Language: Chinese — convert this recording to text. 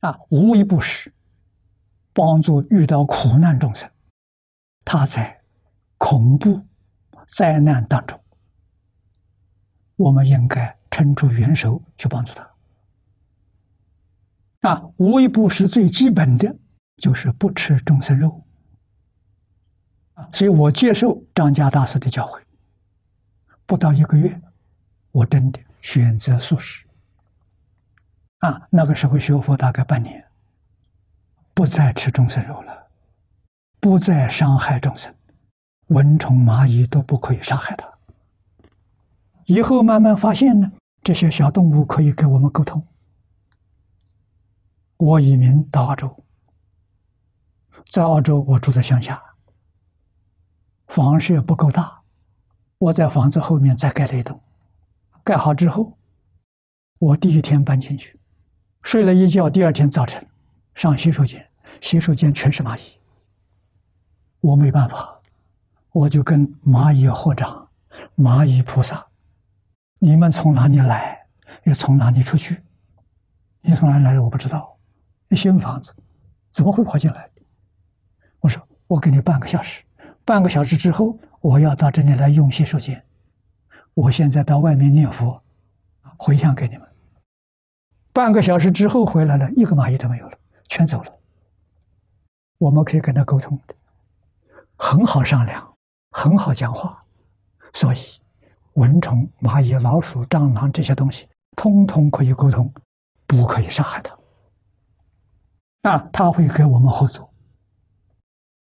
啊，无微不至，帮助遇到苦难众生，他在恐怖灾难当中，我们应该伸出援手去帮助他。啊，无微不至最基本的就是不吃众生肉。啊，所以我接受张家大师的教诲，不到一个月，我真的选择素食。啊，那个时候学佛大概半年，不再吃众生肉了，不再伤害众生，蚊虫蚂蚁都不可以伤害它。以后慢慢发现呢，这些小动物可以跟我们沟通。我移民到澳洲，在澳洲我住在乡下，房舍不够大，我在房子后面再盖了一栋，盖好之后，我第一天搬进去。睡了一觉，第二天早晨上洗手间，洗手间全是蚂蚁。我没办法，我就跟蚂蚁合掌，蚂蚁菩萨，你们从哪里来，又从哪里出去？你从哪里来的？我不知道。新房子怎么会跑进来？我说我给你半个小时，半个小时之后我要到这里来用洗手间。我现在到外面念佛，回向给你们。半个小时之后回来了，一个蚂蚁都没有了，全走了。我们可以跟他沟通的，很好商量，很好讲话。所以，蚊虫、蚂蚁、老鼠、蟑螂这些东西，通通可以沟通，不可以伤害它。啊，他会跟我们合作。